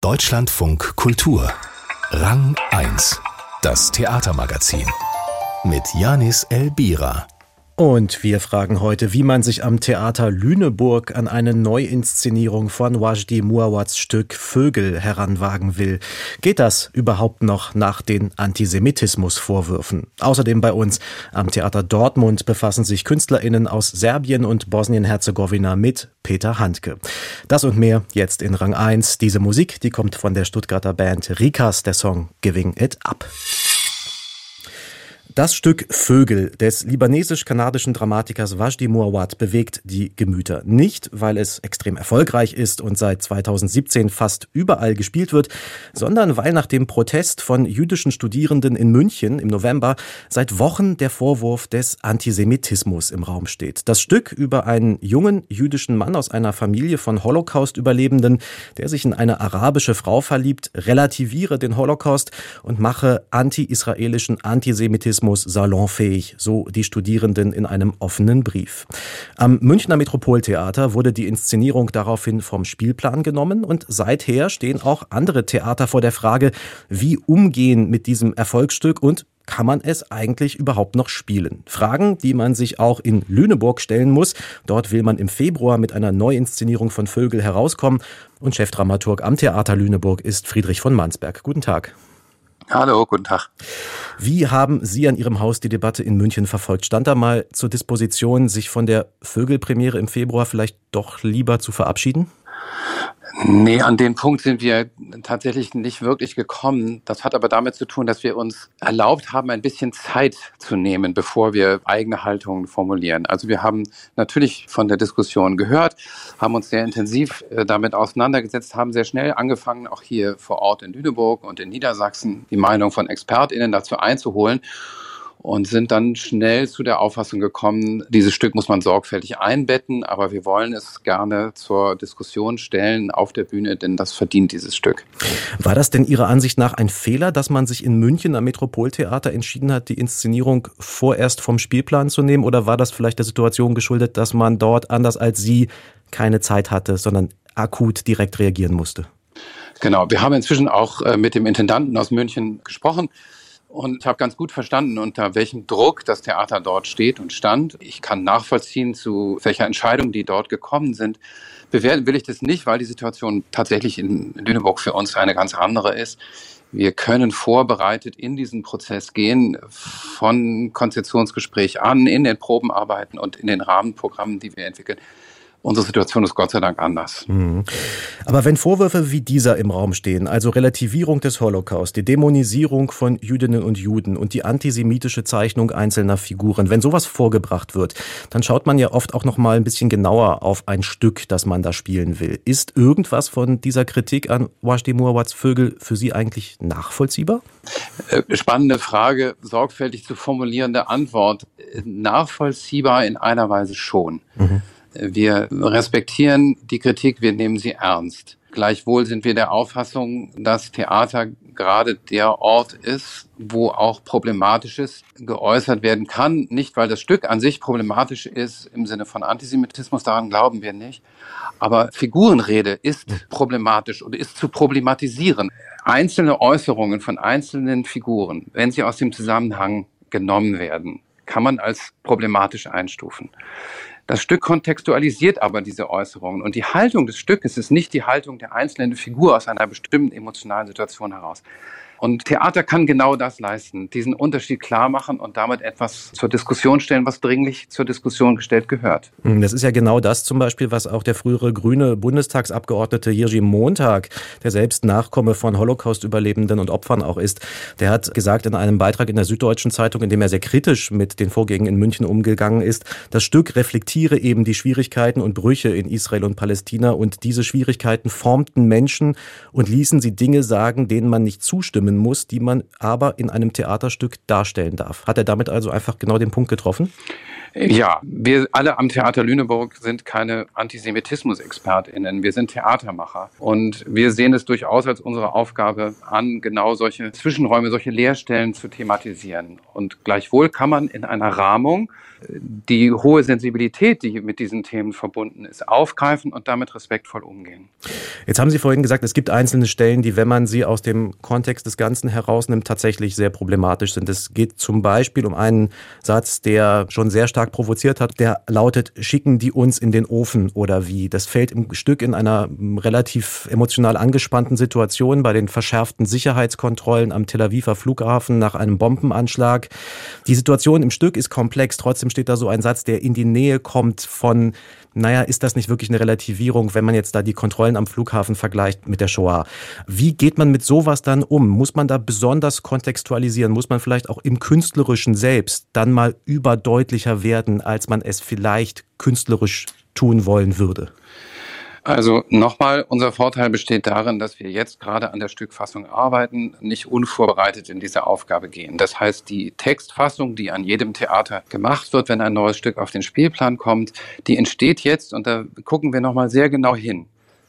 Deutschlandfunk Kultur. Rang 1. Das Theatermagazin. Mit Janis Elbira. Und wir fragen heute, wie man sich am Theater Lüneburg an eine Neuinszenierung von Wajdi Muawads Stück Vögel heranwagen will. Geht das überhaupt noch nach den Antisemitismusvorwürfen? Außerdem bei uns am Theater Dortmund befassen sich KünstlerInnen aus Serbien und Bosnien-Herzegowina mit Peter Handke. Das und mehr jetzt in Rang 1. Diese Musik, die kommt von der Stuttgarter Band Rikas, der Song Giving It Up. Das Stück Vögel des libanesisch-kanadischen Dramatikers Wajdi Mouawad bewegt die Gemüter. Nicht, weil es extrem erfolgreich ist und seit 2017 fast überall gespielt wird, sondern weil nach dem Protest von jüdischen Studierenden in München im November seit Wochen der Vorwurf des Antisemitismus im Raum steht. Das Stück über einen jungen jüdischen Mann aus einer Familie von Holocaust-Überlebenden, der sich in eine arabische Frau verliebt, relativiere den Holocaust und mache anti-israelischen Antisemitismus Journalismus salonfähig, so die Studierenden in einem offenen Brief. Am Münchner Metropoltheater wurde die Inszenierung daraufhin vom Spielplan genommen und seither stehen auch andere Theater vor der Frage, wie umgehen mit diesem Erfolgsstück und kann man es eigentlich überhaupt noch spielen? Fragen, die man sich auch in Lüneburg stellen muss. Dort will man im Februar mit einer Neuinszenierung von Vögel herauskommen. Und Chefdramaturg am Theater Lüneburg ist Friedrich von Mansberg. Guten Tag. Hallo, guten Tag. Wie haben Sie an Ihrem Haus die Debatte in München verfolgt? Stand da mal zur Disposition, sich von der Vögelpremiere im Februar vielleicht doch lieber zu verabschieden? Nee, an den Punkt sind wir tatsächlich nicht wirklich gekommen. Das hat aber damit zu tun, dass wir uns erlaubt haben, ein bisschen Zeit zu nehmen, bevor wir eigene Haltungen formulieren. Also wir haben natürlich von der Diskussion gehört, haben uns sehr intensiv äh, damit auseinandergesetzt, haben sehr schnell angefangen, auch hier vor Ort in Lüneburg und in Niedersachsen die Meinung von ExpertInnen dazu einzuholen und sind dann schnell zu der Auffassung gekommen, dieses Stück muss man sorgfältig einbetten, aber wir wollen es gerne zur Diskussion stellen auf der Bühne, denn das verdient dieses Stück. War das denn Ihrer Ansicht nach ein Fehler, dass man sich in München am Metropoltheater entschieden hat, die Inszenierung vorerst vom Spielplan zu nehmen oder war das vielleicht der Situation geschuldet, dass man dort anders als Sie keine Zeit hatte, sondern akut direkt reagieren musste? Genau, wir haben inzwischen auch äh, mit dem Intendanten aus München gesprochen und habe ganz gut verstanden, unter welchem Druck das Theater dort steht und stand. Ich kann nachvollziehen, zu welcher Entscheidung die dort gekommen sind. Bewerten will ich das nicht, weil die Situation tatsächlich in Lüneburg für uns eine ganz andere ist. Wir können vorbereitet in diesen Prozess gehen, von Konzeptionsgespräch an, in den Probenarbeiten und in den Rahmenprogrammen, die wir entwickeln. Unsere Situation ist Gott sei Dank anders. Mhm. Aber wenn Vorwürfe wie dieser im Raum stehen, also Relativierung des Holocaust, die Dämonisierung von Jüdinnen und Juden und die antisemitische Zeichnung einzelner Figuren, wenn sowas vorgebracht wird, dann schaut man ja oft auch noch mal ein bisschen genauer auf ein Stück, das man da spielen will. Ist irgendwas von dieser Kritik an Wajdi Muawads Vögel für Sie eigentlich nachvollziehbar? Äh, spannende Frage, sorgfältig zu formulierende Antwort. Nachvollziehbar in einer Weise schon. Mhm. Wir respektieren die Kritik, wir nehmen sie ernst. Gleichwohl sind wir der Auffassung, dass Theater gerade der Ort ist, wo auch Problematisches geäußert werden kann. Nicht, weil das Stück an sich problematisch ist im Sinne von Antisemitismus, daran glauben wir nicht. Aber Figurenrede ist problematisch und ist zu problematisieren. Einzelne Äußerungen von einzelnen Figuren, wenn sie aus dem Zusammenhang genommen werden, kann man als problematisch einstufen. Das Stück kontextualisiert aber diese Äußerungen und die Haltung des Stückes ist nicht die Haltung der einzelnen Figur aus einer bestimmten emotionalen Situation heraus. Und Theater kann genau das leisten, diesen Unterschied klar machen und damit etwas zur Diskussion stellen, was dringlich zur Diskussion gestellt gehört. Hm, das ist ja genau das zum Beispiel, was auch der frühere grüne Bundestagsabgeordnete Jiří Montag, der selbst Nachkomme von Holocaust-Überlebenden und Opfern auch ist, der hat gesagt in einem Beitrag in der Süddeutschen Zeitung, in dem er sehr kritisch mit den Vorgängen in München umgegangen ist, das Stück reflektiere eben die Schwierigkeiten und Brüche in Israel und Palästina und diese Schwierigkeiten formten Menschen und ließen sie Dinge sagen, denen man nicht zustimmen stimmen muss, die man aber in einem Theaterstück darstellen darf. Hat er damit also einfach genau den Punkt getroffen? Ja, wir alle am Theater Lüneburg sind keine Antisemitismus-ExpertInnen. Wir sind Theatermacher. Und wir sehen es durchaus als unsere Aufgabe an, genau solche Zwischenräume, solche Leerstellen zu thematisieren. Und gleichwohl kann man in einer Rahmung die hohe Sensibilität, die mit diesen Themen verbunden ist, aufgreifen und damit respektvoll umgehen. Jetzt haben Sie vorhin gesagt, es gibt einzelne Stellen, die, wenn man sie aus dem Kontext des Ganzen herausnimmt, tatsächlich sehr problematisch sind. Es geht zum Beispiel um einen Satz, der schon sehr stark provoziert hat, der lautet, schicken die uns in den Ofen oder wie. Das fällt im Stück in einer relativ emotional angespannten Situation bei den verschärften Sicherheitskontrollen am Tel Aviver Flughafen nach einem Bombenanschlag. Die Situation im Stück ist komplex, trotzdem trotzdem steht da so ein Satz, der in die Nähe kommt von, naja, ist das nicht wirklich eine Relativierung, wenn man jetzt da die Kontrollen am Flughafen vergleicht mit der Shoah? Wie geht man mit sowas dann um? Muss man da besonders kontextualisieren? Muss man vielleicht auch im Künstlerischen selbst dann mal überdeutlicher werden, als man es vielleicht künstlerisch tun wollen würde? Also nochmal, unser Vorteil besteht darin, dass wir jetzt gerade an der Stückfassung arbeiten, nicht unvorbereitet in diese Aufgabe gehen. Das heißt, die Textfassung, die an jedem Theater gemacht wird, wenn ein neues Stück auf den Spielplan kommt, die entsteht jetzt und da gucken wir nochmal sehr genau hin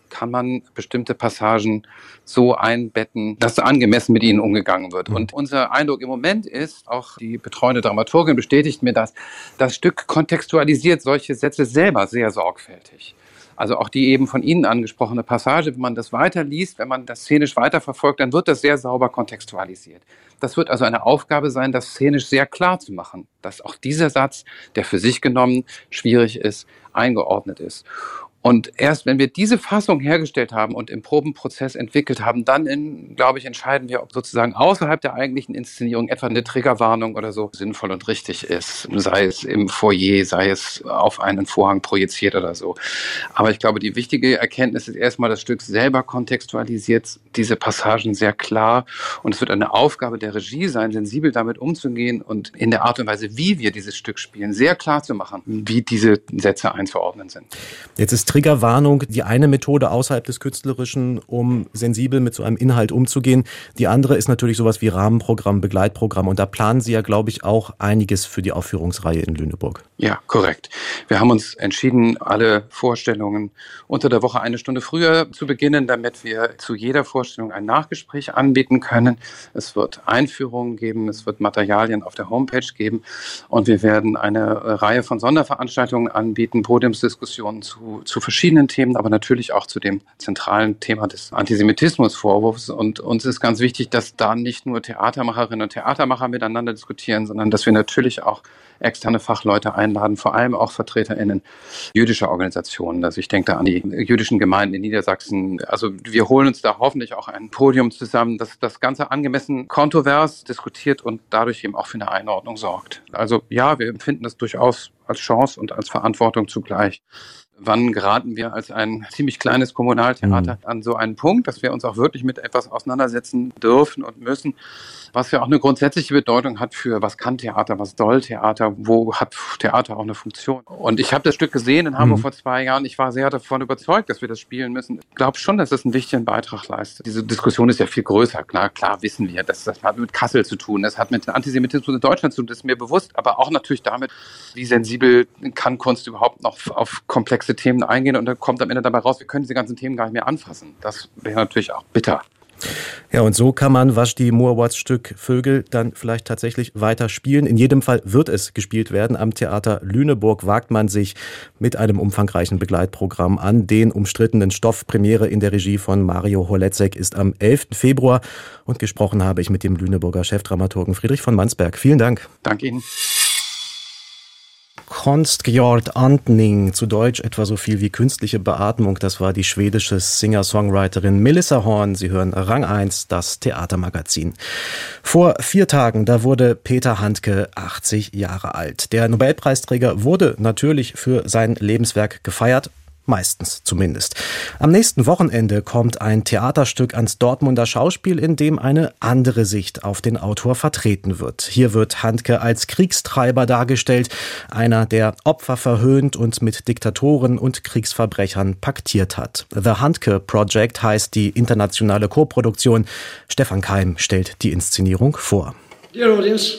kann man bestimmte Passagen so einbetten, dass angemessen mit ihnen umgegangen wird. Mhm. Und unser Eindruck im Moment ist, auch die betreuende Dramaturgin bestätigt mir das, das Stück kontextualisiert solche Sätze selber sehr sorgfältig. Also auch die eben von Ihnen angesprochene Passage, wenn man das weiterliest, wenn man das szenisch weiterverfolgt, dann wird das sehr sauber kontextualisiert. Das wird also eine Aufgabe sein, das szenisch sehr klar zu machen, dass auch dieser Satz, der für sich genommen schwierig ist, eingeordnet ist. Und erst wenn wir diese Fassung hergestellt haben und im Probenprozess entwickelt haben, dann, in, glaube ich, entscheiden wir, ob sozusagen außerhalb der eigentlichen Inszenierung etwa eine Triggerwarnung oder so sinnvoll und richtig ist. Sei es im Foyer, sei es auf einen Vorhang projiziert oder so. Aber ich glaube, die wichtige Erkenntnis ist erstmal, das Stück selber kontextualisiert diese Passagen sehr klar. Und es wird eine Aufgabe der Regie sein, sensibel damit umzugehen und in der Art und Weise, wie wir dieses Stück spielen, sehr klar zu machen, wie diese Sätze einzuordnen sind. Jetzt ist Triggerwarnung die eine Methode außerhalb des Künstlerischen, um sensibel mit so einem Inhalt umzugehen. Die andere ist natürlich sowas wie Rahmenprogramm, Begleitprogramm. Und da planen Sie ja, glaube ich, auch einiges für die Aufführungsreihe in Lüneburg. Ja, korrekt. Wir haben uns entschieden, alle Vorstellungen unter der Woche eine Stunde früher zu beginnen, damit wir zu jeder Vorstellung ein Nachgespräch anbieten können. Es wird Einführungen geben, es wird Materialien auf der Homepage geben und wir werden eine Reihe von Sonderveranstaltungen anbieten, Podiumsdiskussionen zu, zu zu verschiedenen Themen, aber natürlich auch zu dem zentralen Thema des Antisemitismusvorwurfs. Und uns ist ganz wichtig, dass da nicht nur Theatermacherinnen und Theatermacher miteinander diskutieren, sondern dass wir natürlich auch externe Fachleute einladen, vor allem auch VertreterInnen jüdischer Organisationen. Also ich denke da an die jüdischen Gemeinden in Niedersachsen. Also wir holen uns da hoffentlich auch ein Podium zusammen, das das Ganze angemessen kontrovers diskutiert und dadurch eben auch für eine Einordnung sorgt. Also ja, wir empfinden das durchaus als Chance und als Verantwortung zugleich wann geraten wir als ein ziemlich kleines Kommunaltheater mhm. an so einen Punkt, dass wir uns auch wirklich mit etwas auseinandersetzen dürfen und müssen, was ja auch eine grundsätzliche Bedeutung hat für, was kann Theater, was soll Theater, wo hat Theater auch eine Funktion. Und ich habe das Stück gesehen in Hamburg mhm. vor zwei Jahren. Ich war sehr davon überzeugt, dass wir das spielen müssen. Ich glaube schon, dass es einen wichtigen Beitrag leistet. Diese Diskussion ist ja viel größer. Klar, klar wissen wir, dass das hat mit Kassel zu tun, das hat mit Antisemitismus in Deutschland zu tun, das ist mir bewusst, aber auch natürlich damit, wie sensibel kann Kunst überhaupt noch auf komplexe Themen eingehen und dann kommt am Ende dabei raus, wir können diese ganzen Themen gar nicht mehr anfassen. Das wäre natürlich auch bitter. Ja, und so kann man Vashti Moawats Stück Vögel dann vielleicht tatsächlich weiter spielen. In jedem Fall wird es gespielt werden. Am Theater Lüneburg wagt man sich mit einem umfangreichen Begleitprogramm an den umstrittenen Stoff. Premiere in der Regie von Mario Holetzek ist am 11. Februar. Und gesprochen habe ich mit dem Lüneburger Chefdramaturgen Friedrich von Mansberg. Vielen Dank. Danke Ihnen. Konstgjord Andning, zu Deutsch etwa so viel wie künstliche Beatmung. Das war die schwedische Singer-Songwriterin Melissa Horn. Sie hören Rang 1, das Theatermagazin. Vor vier Tagen, da wurde Peter Handke 80 Jahre alt. Der Nobelpreisträger wurde natürlich für sein Lebenswerk gefeiert Meistens zumindest. Am nächsten Wochenende kommt ein Theaterstück ans Dortmunder Schauspiel, in dem eine andere Sicht auf den Autor vertreten wird. Hier wird Handke als Kriegstreiber dargestellt, einer, der Opfer verhöhnt und mit Diktatoren und Kriegsverbrechern paktiert hat. The Handke Project heißt die internationale Koproduktion. Stefan Keim stellt die Inszenierung vor. Dear audience,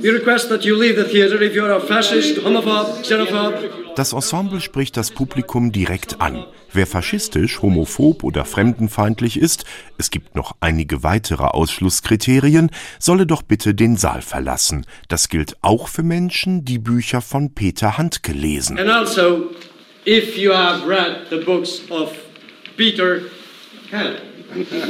we request that you leave the theater if you're a fascist, homophobe, xenophobe das Ensemble spricht das Publikum direkt an. Wer faschistisch, homophob oder fremdenfeindlich ist, es gibt noch einige weitere Ausschlusskriterien, solle doch bitte den Saal verlassen. Das gilt auch für Menschen, die Bücher von Peter Handke lesen. And also, if you have read the books of Peter Handke.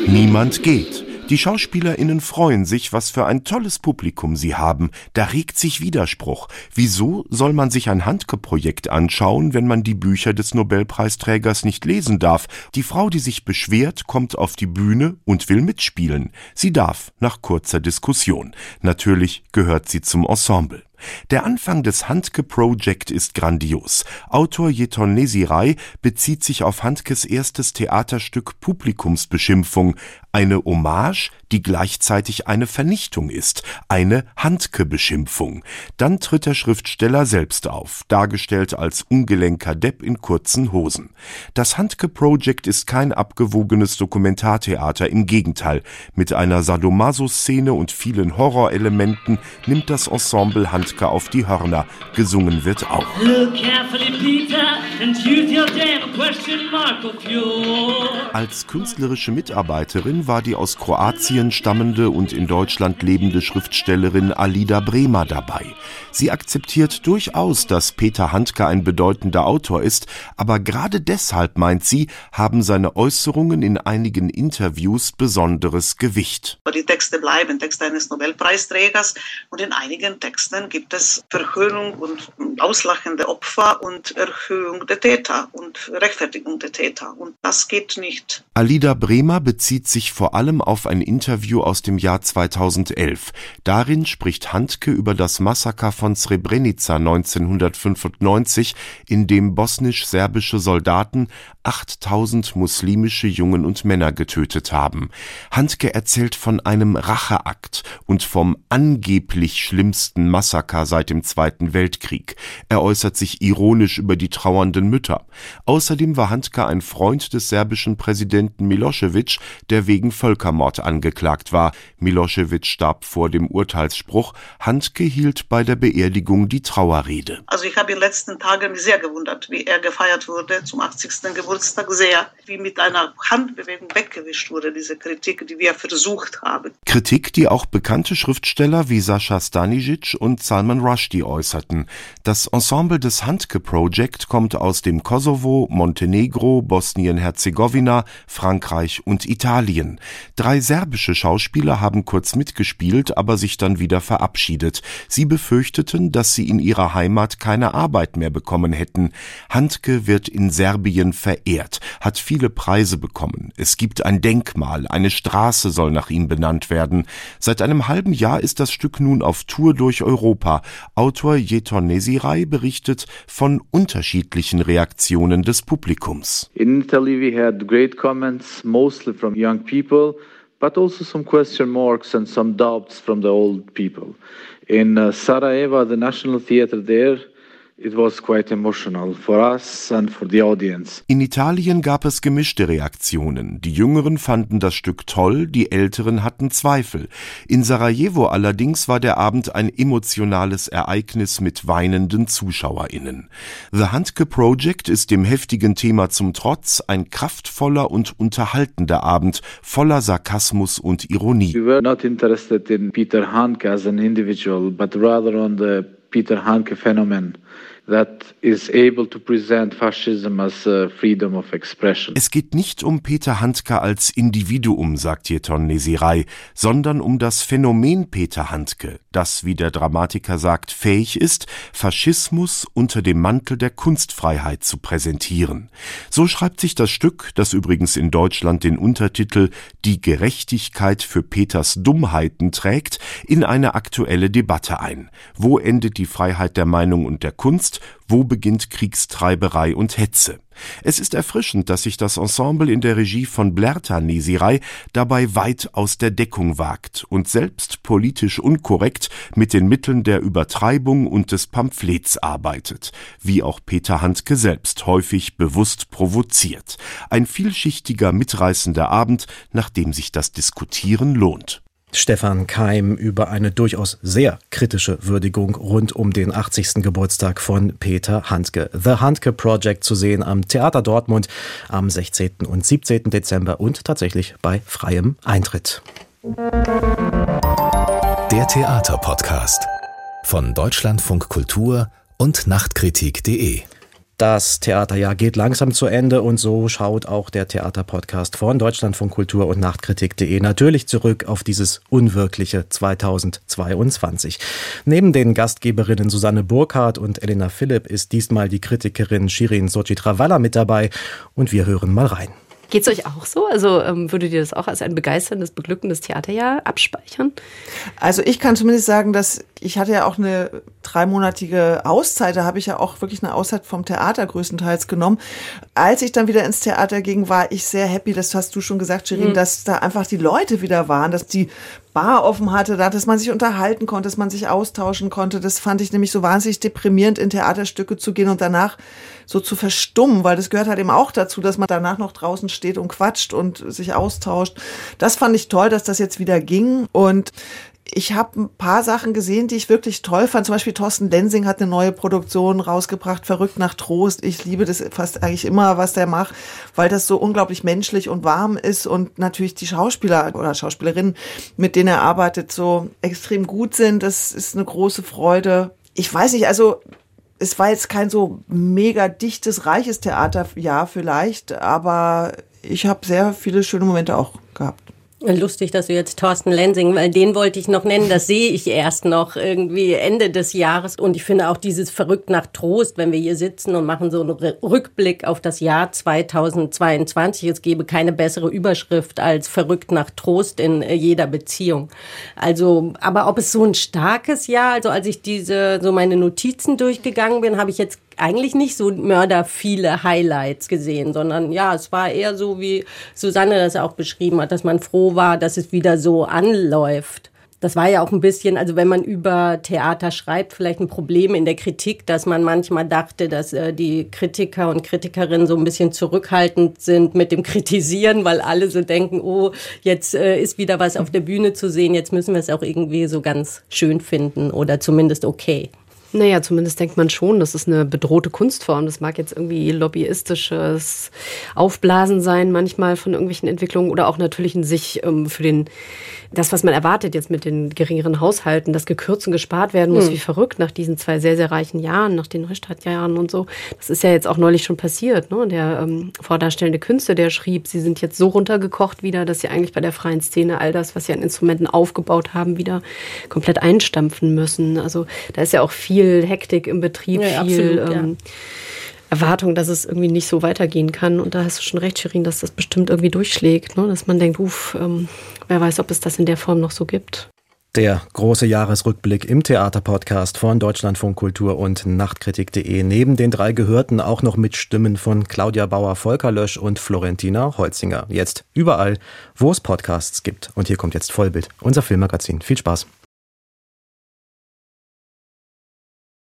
Niemand geht. Die SchauspielerInnen freuen sich, was für ein tolles Publikum sie haben. Da regt sich Widerspruch. Wieso soll man sich ein Handke-Projekt anschauen, wenn man die Bücher des Nobelpreisträgers nicht lesen darf? Die Frau, die sich beschwert, kommt auf die Bühne und will mitspielen. Sie darf, nach kurzer Diskussion. Natürlich gehört sie zum Ensemble. Der Anfang des Handke Project ist grandios. Autor Jeton Nesirai bezieht sich auf Handkes erstes Theaterstück Publikumsbeschimpfung, eine Hommage, die gleichzeitig eine Vernichtung ist, eine Handke-Beschimpfung. Dann tritt der Schriftsteller selbst auf, dargestellt als ungelenker Depp in kurzen Hosen. Das Handke Project ist kein abgewogenes Dokumentartheater, im Gegenteil. Mit einer Sadomaso-Szene und vielen Horrorelementen nimmt das Ensemble Handke auf die Hörner. Gesungen wird auch. Als künstlerische Mitarbeiterin war die aus Kroatien stammende und in Deutschland lebende Schriftstellerin Alida Bremer dabei. Sie akzeptiert durchaus, dass Peter Handke ein bedeutender Autor ist, aber gerade deshalb, meint sie, haben seine Äußerungen in einigen Interviews besonderes Gewicht. Die Texte bleiben Texte eines Nobelpreisträgers und in einigen Texten gibt es Verhöhnung und auslachende Opfer und Erhöhung der Täter und Rechtfertigung der Täter und das geht nicht. Alida Bremer bezieht sich sich vor allem auf ein Interview aus dem Jahr 2011. Darin spricht Handke über das Massaker von Srebrenica 1995, in dem bosnisch-serbische Soldaten 8000 muslimische Jungen und Männer getötet haben. Handke erzählt von einem Racheakt und vom angeblich schlimmsten Massaker seit dem Zweiten Weltkrieg. Er äußert sich ironisch über die trauernden Mütter. Außerdem war Handke ein Freund des serbischen Präsidenten Milosevic, der wegen Völkermord angeklagt war. Milosevic starb vor dem Urteilsspruch. Handke hielt bei der Beerdigung die Trauerrede. Also ich habe in den letzten Tagen sehr gewundert, wie er gefeiert wurde zum 80. Geburtstag sehr, wie mit einer Handbewegung weggewischt wurde, diese Kritik, die wir versucht haben. Kritik, die auch bekannte Schriftsteller wie Sascha Stanisic und Salman Rushdie äußerten. Das Ensemble des Handke Project kommt aus dem Kosovo, Montenegro, Bosnien-Herzegowina, Frankreich und Italien. Drei serbische Schauspieler haben kurz mitgespielt, aber sich dann wieder verabschiedet. Sie befürchteten, dass sie in ihrer Heimat keine Arbeit mehr bekommen hätten. Handke wird in Serbien verehrt, hat viele Preise bekommen. Es gibt ein Denkmal, eine Straße soll nach ihm benannt werden. Seit einem halben Jahr ist das Stück nun auf Tour durch Europa. Autor Jeton Nesirai berichtet von unterschiedlichen Reaktionen des Publikums. In Italy we had great comments, mostly from young people, but also some question marks and some doubts from the old people. In uh, Sarajevo, the National Theatre there, It was quite emotional for us and for the audience. In Italien gab es gemischte Reaktionen. Die Jüngeren fanden das Stück toll, die Älteren hatten Zweifel. In Sarajevo allerdings war der Abend ein emotionales Ereignis mit weinenden ZuschauerInnen. The Handke Project ist dem heftigen Thema zum Trotz ein kraftvoller und unterhaltender Abend voller Sarkasmus und Ironie. We were not interested in Peter Handke as an individual, but rather on the Peter Handke phenomenon that is able to present fascism as a freedom of expression. Es geht nicht um Peter Handke als Individuum, sagt Jeton Nesirai, sondern um das Phänomen Peter Handke, das, wie der Dramatiker sagt, fähig ist, Faschismus unter dem Mantel der Kunstfreiheit zu präsentieren. So schreibt sich das Stück, das übrigens in Deutschland den Untertitel Die Gerechtigkeit für Peters Dummheiten trägt, in eine aktuelle Debatte ein. Wo endet die Freiheit der Meinung und der Kunst Wo beginnt Kriegstreiberei und Hetze. Es ist erfrischend, dass sich das Ensemble in der Regie von Blerta Nesirai dabei weit aus der Deckung wagt und selbst politisch unkorrekt mit den Mitteln der Übertreibung und des Pamphlets arbeitet, wie auch Peter Handke selbst häufig bewusst provoziert. Ein vielschichtiger, mitreißender Abend, nach dem sich das Diskutieren lohnt. Stefan Keim über eine durchaus sehr kritische Würdigung rund um den 80. Geburtstag von Peter Handke. The Handke Project zu sehen am Theater Dortmund am 16. und 17. Dezember und tatsächlich bei freiem Eintritt. Der Theaterpodcast von Deutschlandfunk Kultur und Nachtkritik.de das Theaterjahr geht langsam zu Ende und so schaut auch der Theaterpodcast von Deutschlandfunk Kultur und Nachtkritik.de natürlich zurück auf dieses unwirkliche 2022. Neben den Gastgeberinnen Susanne Burkhardt und Elena Philipp ist diesmal die Kritikerin Shirin Sochitrawalla mit dabei und wir hören mal rein. Geht es euch auch so? Also ähm, würdet ihr das auch als ein begeisterndes, beglückendes Theaterjahr abspeichern? Also ich kann zumindest sagen, dass ich hatte ja auch eine dreimonatige Auszeit, da habe ich ja auch wirklich eine Auszeit vom Theater größtenteils genommen. Als ich dann wieder ins Theater ging, war ich sehr happy, das hast du schon gesagt, Shirin, mhm. dass da einfach die Leute wieder waren, dass die Bar offen hatte, dass man sich unterhalten konnte, dass man sich austauschen konnte. Das fand ich nämlich so wahnsinnig deprimierend, in Theaterstücke zu gehen und danach so zu verstummen, weil das gehört halt eben auch dazu, dass man danach noch draußen steht und quatscht und sich austauscht. Das fand ich toll, dass das jetzt wieder ging und ich habe ein paar Sachen gesehen, die ich wirklich toll fand. Zum Beispiel Thorsten Lensing hat eine neue Produktion rausgebracht, Verrückt nach Trost. Ich liebe das fast eigentlich immer, was der macht, weil das so unglaublich menschlich und warm ist und natürlich die Schauspieler oder Schauspielerinnen, mit denen er arbeitet, so extrem gut sind. Das ist eine große Freude. Ich weiß nicht, also es war jetzt kein so mega dichtes, reiches Theaterjahr vielleicht, aber ich habe sehr viele schöne Momente auch gehabt. Lustig, dass du jetzt Thorsten Lensing, weil den wollte ich noch nennen, das sehe ich erst noch irgendwie Ende des Jahres. Und ich finde auch dieses Verrückt nach Trost, wenn wir hier sitzen und machen so einen Rückblick auf das Jahr 2022. Es gäbe keine bessere Überschrift als Verrückt nach Trost in äh, jeder Beziehung. Also, aber ob es so ein starkes Jahr, also als ich diese, so meine Notizen durchgegangen bin, habe ich jetzt eigentlich nicht so mörder viele Highlights gesehen, sondern ja, es war eher so, wie Susanne das auch beschrieben hat, dass man froh war, dass es wieder so anläuft. Das war ja auch ein bisschen, also wenn man über Theater schreibt, vielleicht ein Problem in der Kritik, dass man manchmal dachte, dass äh, die Kritiker und Kritikerinnen so ein bisschen zurückhaltend sind mit dem Kritisieren, weil alle so denken, oh, jetzt äh, ist wieder was auf der Bühne zu sehen, jetzt müssen wir es auch irgendwie so ganz schön finden oder zumindest okay. Naja, zumindest denkt man schon, das ist eine bedrohte Kunstform. Das mag jetzt irgendwie lobbyistisches Aufblasen sein, manchmal von irgendwelchen Entwicklungen oder auch natürlich in sich ähm, für den das, was man erwartet jetzt mit den geringeren Haushalten, dass gekürzt und gespart werden muss, hm. wie verrückt nach diesen zwei sehr, sehr reichen Jahren, nach den Neustartjahren und so. Das ist ja jetzt auch neulich schon passiert. Ne? Der ähm, vordarstellende Künstler, der schrieb, sie sind jetzt so runtergekocht wieder, dass sie eigentlich bei der freien Szene all das, was sie an Instrumenten aufgebaut haben, wieder komplett einstampfen müssen. Also da ist ja auch viel Hektik im Betrieb, ja, viel absolut, ähm, ja. Erwartung, dass es irgendwie nicht so weitergehen kann. Und da hast du schon recht, Shirin, dass das bestimmt irgendwie durchschlägt, ne? dass man denkt, uff, ähm, Wer weiß, ob es das in der Form noch so gibt. Der große Jahresrückblick im Theaterpodcast von Deutschlandfunk Kultur und Nachtkritik.de. Neben den drei Gehörten auch noch mit Stimmen von Claudia Bauer, Volker Lösch und Florentina Holzinger. Jetzt überall, wo es Podcasts gibt. Und hier kommt jetzt Vollbild, unser Filmmagazin. Viel Spaß.